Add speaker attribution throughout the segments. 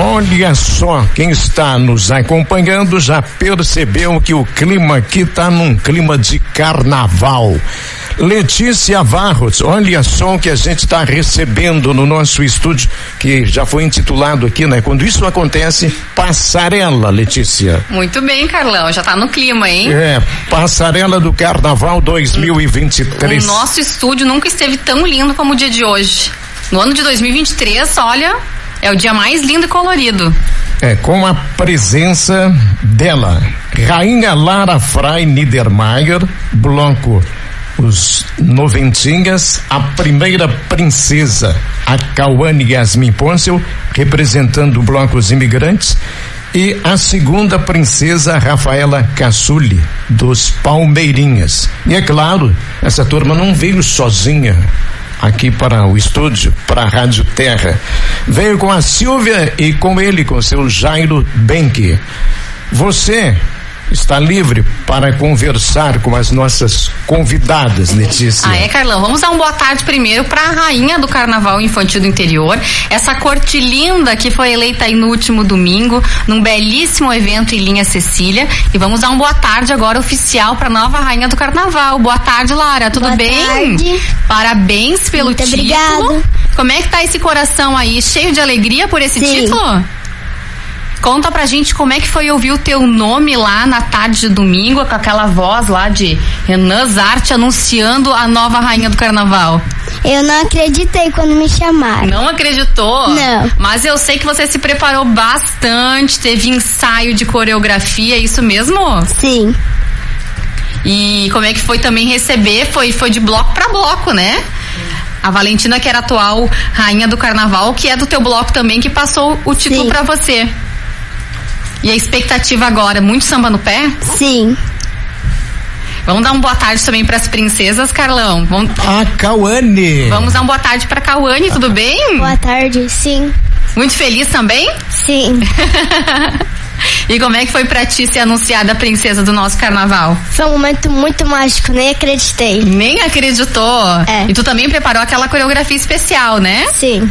Speaker 1: Olha só, quem está nos acompanhando já percebeu que o clima aqui está num clima de carnaval. Letícia Varros, olha só o que a gente está recebendo no nosso estúdio, que já foi intitulado aqui, né? Quando isso acontece, passarela, Letícia.
Speaker 2: Muito bem, Carlão, já está no clima, hein?
Speaker 1: É, passarela do Carnaval 2023.
Speaker 2: O nosso estúdio nunca esteve tão lindo como o dia de hoje. No ano de 2023, olha, é o dia mais lindo e colorido.
Speaker 1: É, com a presença dela, Rainha Lara Frei Niedermayer, bloco Os Noventinhas, a primeira princesa, a Cauane Yasmin Pôncel, representando o bloco Os Imigrantes, e a segunda princesa, Rafaela Cassuli, dos Palmeirinhas. E é claro, essa turma não veio sozinha aqui para o estúdio, para a Rádio Terra. Veio com a Silvia e com ele, com seu Jairo Benck. Você está livre para conversar com as nossas convidadas, Letícia.
Speaker 2: Ah, é, Carlão? Vamos dar uma boa tarde primeiro para a rainha do Carnaval Infantil do Interior, essa corte linda que foi eleita aí no último domingo, num belíssimo evento em linha Cecília. E vamos dar uma boa tarde agora oficial para nova rainha do Carnaval. Boa tarde, Lara. Tudo
Speaker 3: boa
Speaker 2: bem?
Speaker 3: Tarde.
Speaker 2: Parabéns pelo
Speaker 3: Muito
Speaker 2: título.
Speaker 3: Obrigada.
Speaker 2: Como é que tá esse coração aí? Cheio de alegria por esse
Speaker 3: Sim.
Speaker 2: título? Conta pra gente como é que foi ouvir o teu nome lá na tarde de domingo, com aquela voz lá de Renan Zarte anunciando a nova rainha do carnaval.
Speaker 3: Eu não acreditei quando me chamaram.
Speaker 2: Não acreditou?
Speaker 3: Não.
Speaker 2: Mas eu sei que você se preparou bastante, teve ensaio de coreografia, é isso mesmo?
Speaker 3: Sim.
Speaker 2: E como é que foi também receber? Foi, foi de bloco pra bloco, né? A Valentina, que era a atual rainha do carnaval, que é do teu bloco também, que passou o título pra você. E a expectativa agora, muito samba no pé?
Speaker 3: Sim.
Speaker 2: Vamos dar uma boa tarde também pras princesas, Carlão. Vamos,
Speaker 1: A Cauane.
Speaker 2: vamos dar uma boa tarde pra Cauane, tudo bem?
Speaker 3: Boa tarde. Sim.
Speaker 2: Muito feliz também?
Speaker 3: Sim.
Speaker 2: E como é que foi pra ti ser anunciada a princesa do nosso carnaval?
Speaker 3: Foi um momento muito mágico, nem acreditei.
Speaker 2: Nem acreditou.
Speaker 3: É.
Speaker 2: E tu também preparou aquela coreografia especial, né?
Speaker 3: Sim.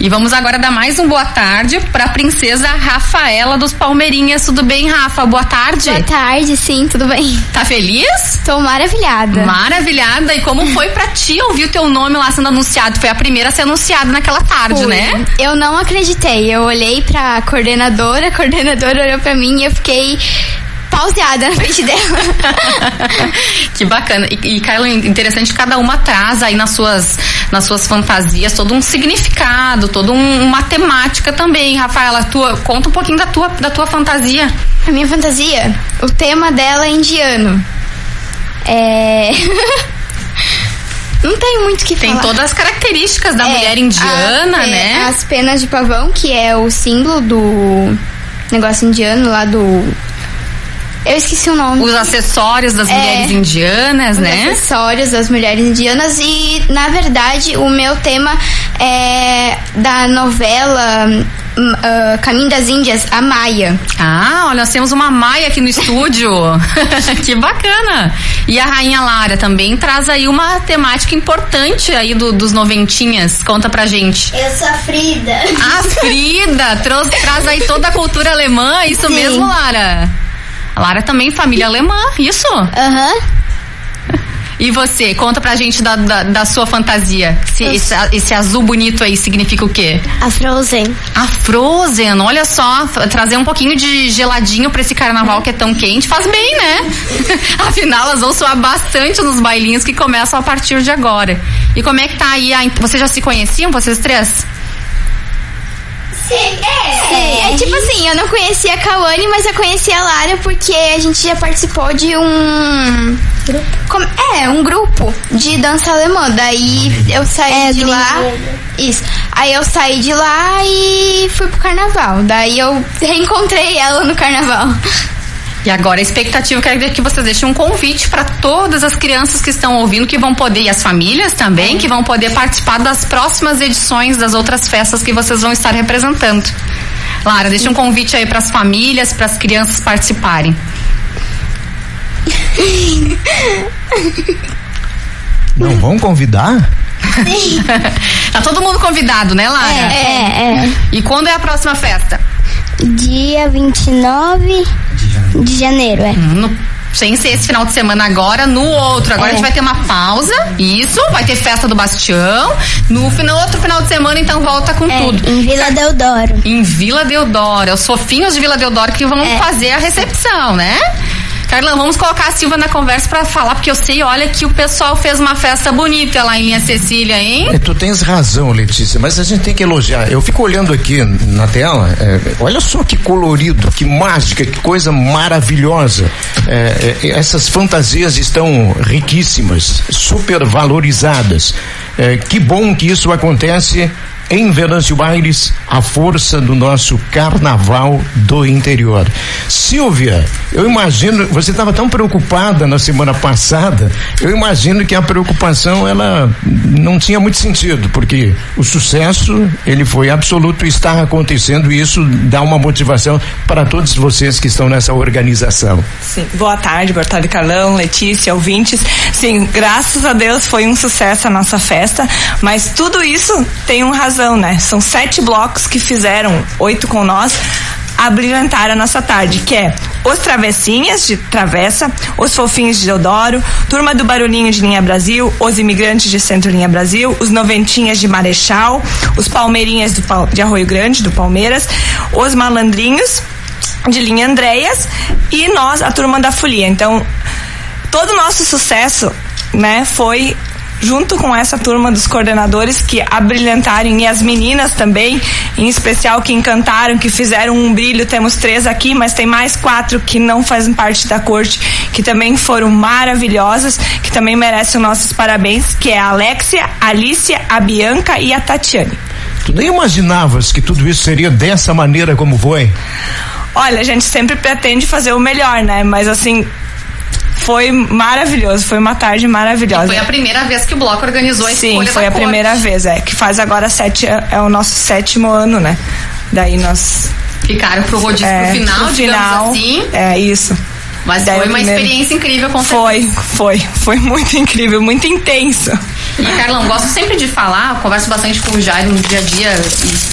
Speaker 2: E vamos agora dar mais um boa tarde pra princesa Rafaela dos Palmeirinhas. Tudo bem, Rafa? Boa tarde.
Speaker 3: Boa tarde, sim, tudo bem?
Speaker 2: Tá feliz?
Speaker 3: Tô maravilhada.
Speaker 2: Maravilhada. E como foi pra ti ouvir o teu nome lá sendo anunciado? Foi a primeira a ser anunciada naquela tarde,
Speaker 3: Fui.
Speaker 2: né?
Speaker 3: Eu não acreditei. Eu olhei pra coordenadora, a coordenadora olhou pra mim e eu fiquei pauseada na frente dela.
Speaker 2: que bacana. E, e Carla, interessante cada uma traz aí nas suas, nas suas fantasias todo um significado, toda um, uma temática também. Rafaela, tua, conta um pouquinho da tua, da tua fantasia.
Speaker 3: A minha fantasia, o tema dela é indiano. É. Não tem muito o que
Speaker 2: Tem
Speaker 3: falar.
Speaker 2: todas as características da
Speaker 3: É,
Speaker 2: mulher indiana,
Speaker 3: a- é,
Speaker 2: né?
Speaker 3: As penas de pavão, que é o símbolo do negócio indiano lá do. Eu esqueci o nome.
Speaker 2: Os acessórios das
Speaker 3: É.
Speaker 2: mulheres indianas,
Speaker 3: Os
Speaker 2: né?
Speaker 3: acessórios das mulheres indianas e, na verdade, o meu tema é da novela ah, Caminho das Índias, a Maia.
Speaker 2: Ah, olha, nós temos uma Maia aqui no estúdio. que bacana. E a Rainha Lara também traz aí uma temática importante aí do- dos noventinhas. Conta pra gente.
Speaker 3: Eu sou a Frida.
Speaker 2: A Frida traz, traz aí toda a cultura alemã, isso
Speaker 3: Sim.
Speaker 2: mesmo, Lara? A Lara também família alemã, isso?
Speaker 3: Aham.
Speaker 2: E você, conta pra gente da, da, da sua fantasia. Esse, esse, esse azul bonito aí significa o quê?
Speaker 3: A Frozen.
Speaker 2: A Frozen, olha só, trazer um pouquinho de geladinho pra esse carnaval que é tão quente faz bem, né? Afinal, elas vão suar bastante nos bailinhos que começam a partir de agora. E como é que tá aí? A, vocês já se conheciam, vocês três?
Speaker 3: Sim, é. É tipo assim, eu não conhecia a Kawane, mas eu conhecia a Lara porque a gente já participou de um. Como- é, um grupo de dança alemã. Daí eu saí de lá. Isso. Aí eu saí de lá e fui pro carnaval. Daí eu reencontrei ela no carnaval.
Speaker 2: E agora a expectativa, quero que vocês deixem um convite para todas as crianças que estão ouvindo, que vão poder, e as famílias também, que vão poder participar das próximas edições das outras festas que vocês vão estar representando. Lara, deixa um convite aí para as famílias, para as crianças participarem.
Speaker 1: Não vão convidar?
Speaker 2: Tá todo mundo convidado, né, Lara?
Speaker 3: É, é, é.
Speaker 2: E quando é a próxima festa?
Speaker 3: Dia 29 de janeiro, é.
Speaker 2: No, sem ser esse final de semana agora, no outro. Agora
Speaker 3: É.
Speaker 2: a gente vai ter uma pausa, isso, vai ter festa do Bastião. No final, outro final de semana, então volta com
Speaker 3: É,
Speaker 2: tudo.
Speaker 3: em Vila Deodoro.
Speaker 2: Em Vila Deodoro, é os fofinhos de Vila Deodoro que vão
Speaker 3: É.
Speaker 2: fazer a recepção, né? Carlão, vamos colocar a Silva na conversa pra falar, porque eu sei, olha, que o pessoal fez uma festa bonita lá em Linha Cecília, hein?
Speaker 1: É, tu tens razão, Letícia, mas a gente tem que elogiar. Eu fico olhando aqui na tela, é, olha só que colorido, que mágica, que coisa maravilhosa. É, é, essas fantasias estão riquíssimas, super valorizadas. É, que bom que isso acontece em Venâncio Aires, a força do nosso carnaval do interior. Silvia, eu imagino, você estava tão preocupada na semana passada, eu imagino que a preocupação ela não tinha muito sentido, porque o sucesso, ele foi absoluto, está acontecendo e isso dá uma motivação para todos vocês que estão nessa organização.
Speaker 4: Sim. Boa tarde, boa tarde, Carlão, Letícia, ouvintes. Sim, graças a Deus foi um sucesso a nossa festa, mas tudo isso tem uma razão, né? São sete blocos que fizeram, oito com nós, abrilhantar a nossa tarde, que é os Travessinhas de Travessa, os Fofinhos de Deodoro, Turma do Barulhinho de Linha Brasil, os Imigrantes de Centro Linha Brasil, os Noventinhas de Marechal, os Palmeirinhas do, de Arroio Grande, do Palmeiras, os Malandrinhos de linha Andréas e nós, a turma da Folia. Então, todo o nosso sucesso, né, foi junto com essa turma dos coordenadores que abrilhantaram e as meninas também, em especial que encantaram, que fizeram um brilho. Temos três aqui, mas tem mais quatro que não fazem parte da corte, que também foram maravilhosas, que também merecem os nossos parabéns, que é a Alexia, a Alicia, a Bianca e a Tatiane.
Speaker 1: Tu nem imaginavas que tudo isso seria dessa maneira como foi?
Speaker 4: Olha, a gente sempre pretende fazer o melhor, né? Mas assim, foi maravilhoso, foi uma tarde maravilhosa.
Speaker 2: Foi a primeira vez que o bloco organizou a
Speaker 4: Sim, foi a
Speaker 2: corte.
Speaker 4: primeira vez, é. Que faz agora sete, é o nosso sétimo ano, né? Daí nós.
Speaker 2: Ficaram pro rodízio
Speaker 4: é,
Speaker 2: pro final,
Speaker 4: pro
Speaker 2: digamos
Speaker 4: final,
Speaker 2: assim.
Speaker 4: É isso.
Speaker 2: Mas
Speaker 4: Daí
Speaker 2: foi uma
Speaker 4: primeiro-
Speaker 2: experiência incrível com
Speaker 4: Foi, foi, foi muito incrível, muito intenso.
Speaker 2: E Carlão, gosto sempre de falar, converso bastante com o Jairo no dia a dia,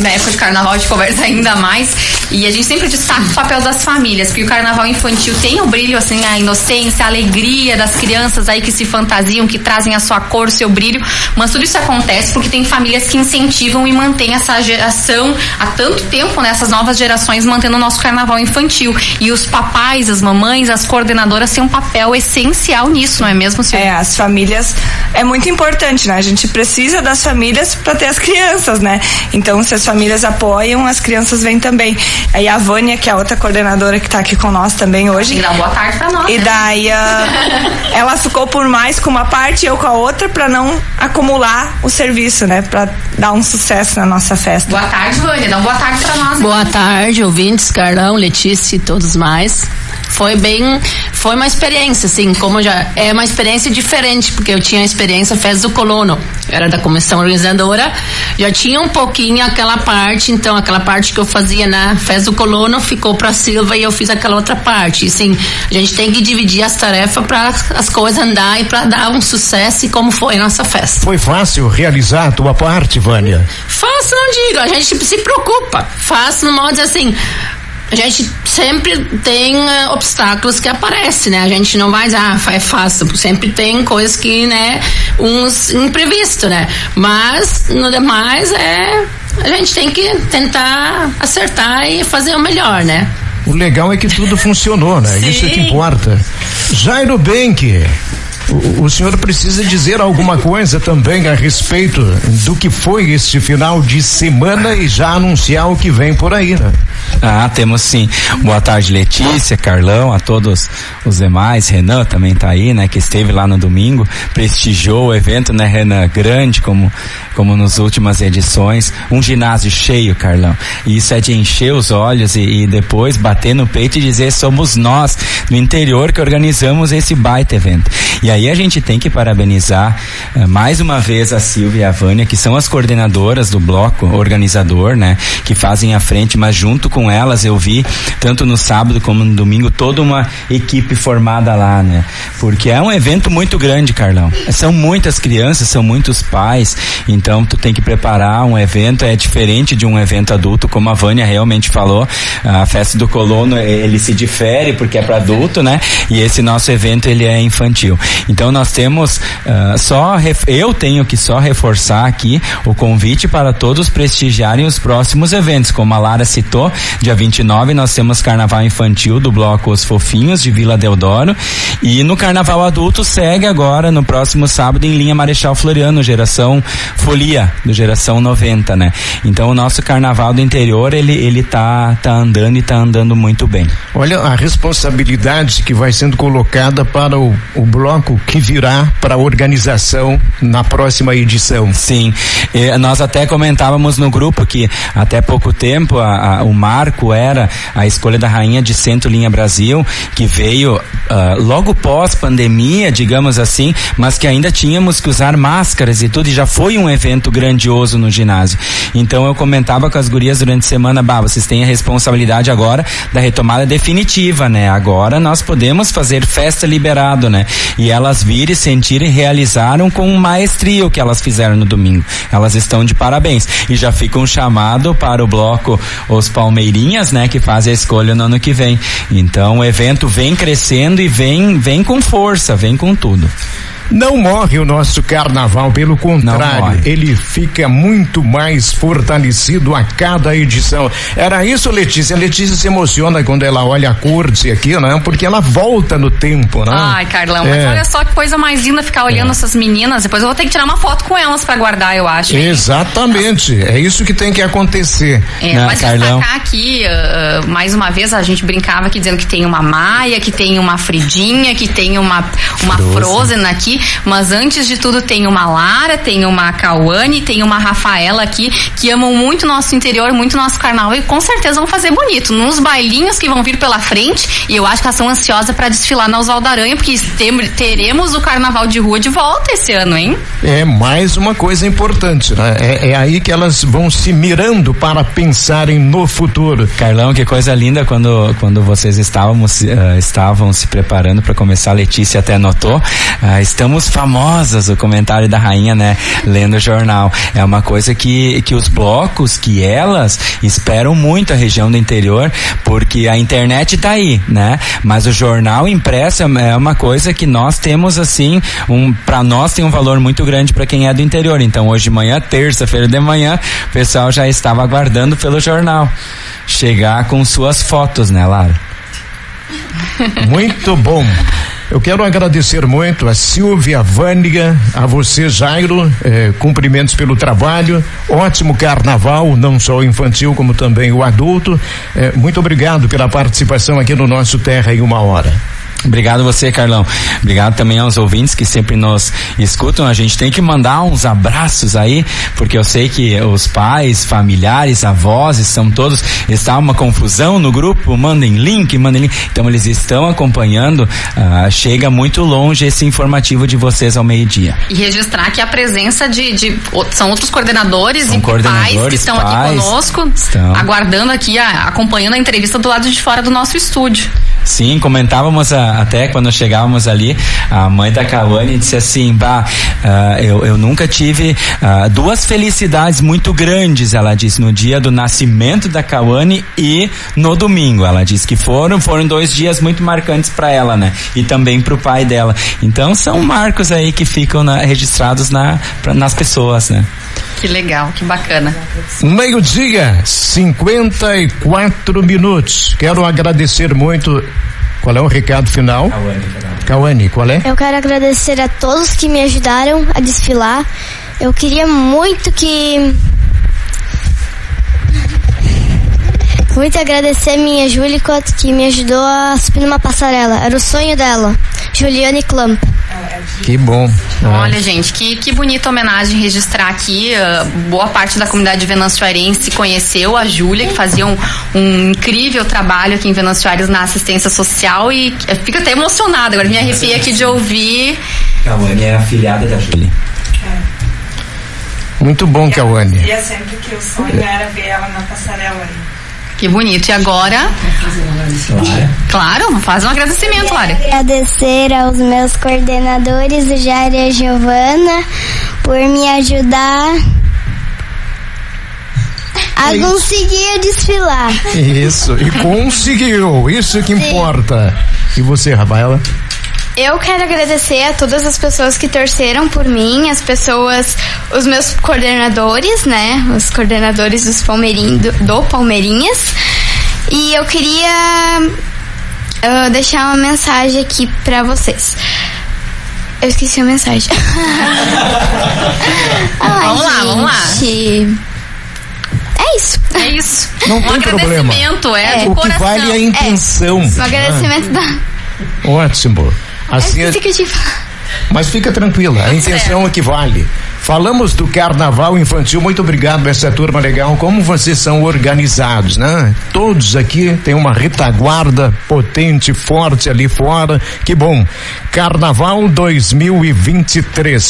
Speaker 2: na época de carnaval a gente conversa ainda mais. E a gente sempre destaca o papel das famílias, porque o carnaval infantil tem o brilho, assim, a inocência, a alegria das crianças aí que se fantasiam, que trazem a sua cor, o seu brilho. Mas tudo isso acontece porque tem famílias que incentivam e mantêm essa geração há tanto tempo, né? Essas novas gerações mantendo o nosso carnaval infantil. E os papais, as mamães, as coordenadoras têm um papel essencial nisso, não é mesmo, Silvia?
Speaker 4: É, as famílias é muito importante, né? A gente precisa das famílias para ter as crianças, né? Então, se as famílias apoiam, as crianças vêm também. Aí a Vânia, que é a outra coordenadora que tá aqui com nós também hoje.
Speaker 2: Dar uma boa tarde pra nós.
Speaker 4: E
Speaker 2: né?
Speaker 4: daí ah, ela ficou por mais com uma parte e eu com a outra para não acumular o serviço, né? Para dar um sucesso na nossa festa.
Speaker 2: Boa tarde, Vânia. Dá uma boa tarde pra nós.
Speaker 5: Boa tarde, ouvintes, Carlão, Letícia e todos mais. Foi bem, foi uma experiência, assim, como já é uma experiência diferente, porque eu tinha a experiência Festa do Colono, era da comissão organizadora, já tinha um pouquinho aquela parte, então aquela parte que eu fazia na Festa do Colono ficou pra Silva e eu fiz aquela outra parte. E, assim, a gente tem que dividir as tarefas para as coisas andar e para dar um sucesso e como foi a nossa festa.
Speaker 1: Foi fácil realizar a tua parte, Vânia?
Speaker 5: Fácil, não digo. A gente se preocupa. Fácil no modo assim. A gente sempre tem eh, obstáculos que aparecem, né? A gente não vai dizer, ah, é fácil. Sempre tem coisas que, né, uns imprevistos, né? Mas, no demais, é. A gente tem que tentar acertar e fazer o melhor, né?
Speaker 1: O legal é que tudo funcionou, né? Isso é que importa. Jairo Benck, o, senhor precisa dizer alguma coisa também a respeito do que foi este final de semana e já anunciar o que vem por aí, né?
Speaker 6: Ah, temos sim. Boa tarde, Letícia, Carlão, a todos os demais. Renan também tá aí, né? Que esteve lá no domingo, prestigiou o evento, né, Renan? Grande, como, como nas últimas edições. Um ginásio cheio, Carlão. E isso é de encher os olhos e, e depois bater no peito e dizer somos nós, no interior, que organizamos esse baita evento. E aí a gente tem que parabenizar uh, mais uma vez a Silvia e a Vânia, que são as coordenadoras do bloco organizador, né? Que fazem a frente, mas junto com elas eu vi, tanto no sábado como no domingo, toda uma equipe formada lá, né? Porque é um evento muito grande, Carlão. São muitas crianças, são muitos pais, então tu tem que preparar um evento, é diferente de um evento adulto, como a Vânia realmente falou. A festa do colono, ele se difere porque é para adulto, né? E esse nosso evento, ele é infantil. Então nós temos uh, só, eu tenho que só reforçar aqui o convite para todos prestigiarem os próximos eventos, como a Lara citou, dia 29 nós temos Carnaval Infantil do Bloco Os Fofinhos de Vila Deodoro e no Carnaval Adulto segue agora no próximo sábado em linha Marechal Floriano, geração Folia, do geração 90, né? Então o nosso Carnaval do interior, ele, ele tá, tá andando e tá andando muito bem.
Speaker 1: Olha a responsabilidade que vai sendo colocada para o, o bloco que virá para a organização na próxima edição.
Speaker 6: Sim, eh, nós até comentávamos no grupo que até pouco tempo a, a, o marco era a escolha da rainha de Centro Linha Brasil, que veio uh, logo pós pandemia, digamos assim, mas que ainda tínhamos que usar máscaras e tudo, e já foi um evento grandioso no ginásio. Então eu comentava com as gurias durante a semana, bah, vocês têm a responsabilidade agora da retomada definitiva, né? Agora nós podemos fazer festa liberado, né? E elas virem, sentirem e realizaram com maestria o que elas fizeram no domingo. Elas estão de parabéns. E já fica um chamado para o bloco Os Palmeirinhas, né? Que faz a escolha no ano que vem. Então o evento vem crescendo e vem, vem com força, vem com tudo.
Speaker 1: Não morre o nosso carnaval, pelo contrário, ele fica muito mais fortalecido a cada edição. Era isso, Letícia. A Letícia se emociona quando ela olha a corte aqui, né? Porque ela volta no tempo, né?
Speaker 2: Ai, Carlão, é. mas olha só que coisa mais linda ficar olhando é. essas meninas. Depois eu vou ter que tirar uma foto com elas para guardar, eu acho.
Speaker 1: Hein? Exatamente. É isso que tem que acontecer.
Speaker 2: É, Não, mas Carlão. destacar aqui, uh, mais uma vez, a gente brincava aqui dizendo que tem uma Maia, que tem uma Fridinha, que tem uma, uma Frozen, Frozen aqui. Mas antes de tudo tem uma Lara, tem uma Cauane, tem uma Rafaela aqui que amam muito nosso interior, muito nosso carnaval e com certeza vão fazer bonito. Nos bailinhos que vão vir pela frente, e eu acho que elas estão ansiosas para desfilar na Oswaldo Aranha, porque teremos o carnaval de rua de volta esse ano, hein?
Speaker 1: É mais uma coisa importante, né? É, é aí que elas vão se mirando para pensarem no futuro.
Speaker 6: Carlão, que coisa linda quando, quando vocês estávamos, uh, estavam se preparando para começar, a Letícia até notou, uh, estamos famosas, o comentário da rainha, né? Lendo o jornal. É uma coisa que, que os blocos, que elas esperam muito a região do interior, porque a internet tá aí, né? Mas o jornal impresso é uma coisa que nós temos assim, um, para nós tem um valor muito grande para quem é do interior. Então hoje de manhã, terça-feira de manhã, o pessoal já estava aguardando pelo jornal chegar com suas fotos, né, Lara?
Speaker 1: Muito bom. Eu quero agradecer muito a Silvia Vânia, a você, Jairo, eh, cumprimentos pelo trabalho, ótimo carnaval, não só o infantil, como também o adulto. Eh, muito obrigado pela participação aqui no nosso Terra em uma hora.
Speaker 6: Obrigado você, Carlão. Obrigado também aos ouvintes que sempre nos escutam. A gente tem que mandar uns abraços aí, porque eu sei que os pais, familiares, avós, são todos, está uma confusão no grupo, mandem link, mandem link. Então eles estão acompanhando, uh, chega muito longe esse informativo de vocês ao meio-dia.
Speaker 2: E registrar que a presença de, de são outros coordenadores são e coordenadores, pais que estão pais, aqui conosco, estão. aguardando aqui, a, acompanhando a entrevista do lado de fora do nosso estúdio.
Speaker 6: Sim, comentávamos a, até quando chegávamos ali, a mãe da Cauane disse assim, bah, uh, eu, eu nunca tive uh, duas felicidades muito grandes, ela disse, no dia do nascimento da Cauane e no domingo. Ela disse que foram, foram dois dias muito marcantes para ela, né? E também para o pai dela. Então são marcos aí que ficam na, registrados na, pra, nas pessoas, né?
Speaker 2: Que legal, que bacana.
Speaker 1: Meio-dia, 54 minutos. Quero agradecer muito. Qual é o recado final? Cauane, qual é?
Speaker 3: Eu quero agradecer a todos que me ajudaram a desfilar. Eu queria muito que. Muito agradecer minha Julicot que me ajudou a subir numa passarela. Era o sonho dela, Juliane Klamp.
Speaker 1: Que bom.
Speaker 2: Olha, gente, que, que bonita homenagem registrar aqui. Uh, boa parte da comunidade venançoarense conheceu a Júlia, que fazia um, um incrível trabalho aqui em Venâncio Aires na assistência social e eu fico até emocionada. Agora me arrepia aqui de ouvir.
Speaker 6: Cauane é afiliada da Júlia.
Speaker 1: Muito bom, Cauane.
Speaker 4: E é sempre que o sonho era ver ela na passarela aí.
Speaker 2: Que bonito. E agora? Claro, faz um agradecimento, Lara.
Speaker 7: Agradecer aos meus coordenadores, o Jair e a Giovana, por me ajudar a
Speaker 1: É
Speaker 7: conseguir desfilar.
Speaker 1: Isso, e conseguiu, isso que importa. E você, Rafaela?
Speaker 3: Eu quero agradecer a todas as pessoas que torceram por mim, as pessoas, os meus coordenadores, né? Os coordenadores dos Palmeirin, do, do Palmeirinhas. E eu queria ah, deixar uma mensagem aqui pra vocês. Eu esqueci a mensagem. Ai,
Speaker 2: Vamos lá, vamos lá.
Speaker 3: gente. É isso.
Speaker 2: É isso.
Speaker 1: Não
Speaker 2: um
Speaker 1: tem problema.
Speaker 2: agradecimento, é, de
Speaker 1: o que
Speaker 2: coração.
Speaker 1: vale é a intenção.
Speaker 3: Um agradecimento da.
Speaker 1: Ah, ótimo. Assim, é- mas fica tranquila, a intenção é que vale. Falamos do carnaval infantil, muito obrigado essa turma legal, como vocês são organizados, né? Todos aqui têm uma retaguarda potente, forte ali fora, que bom. Carnaval 2023.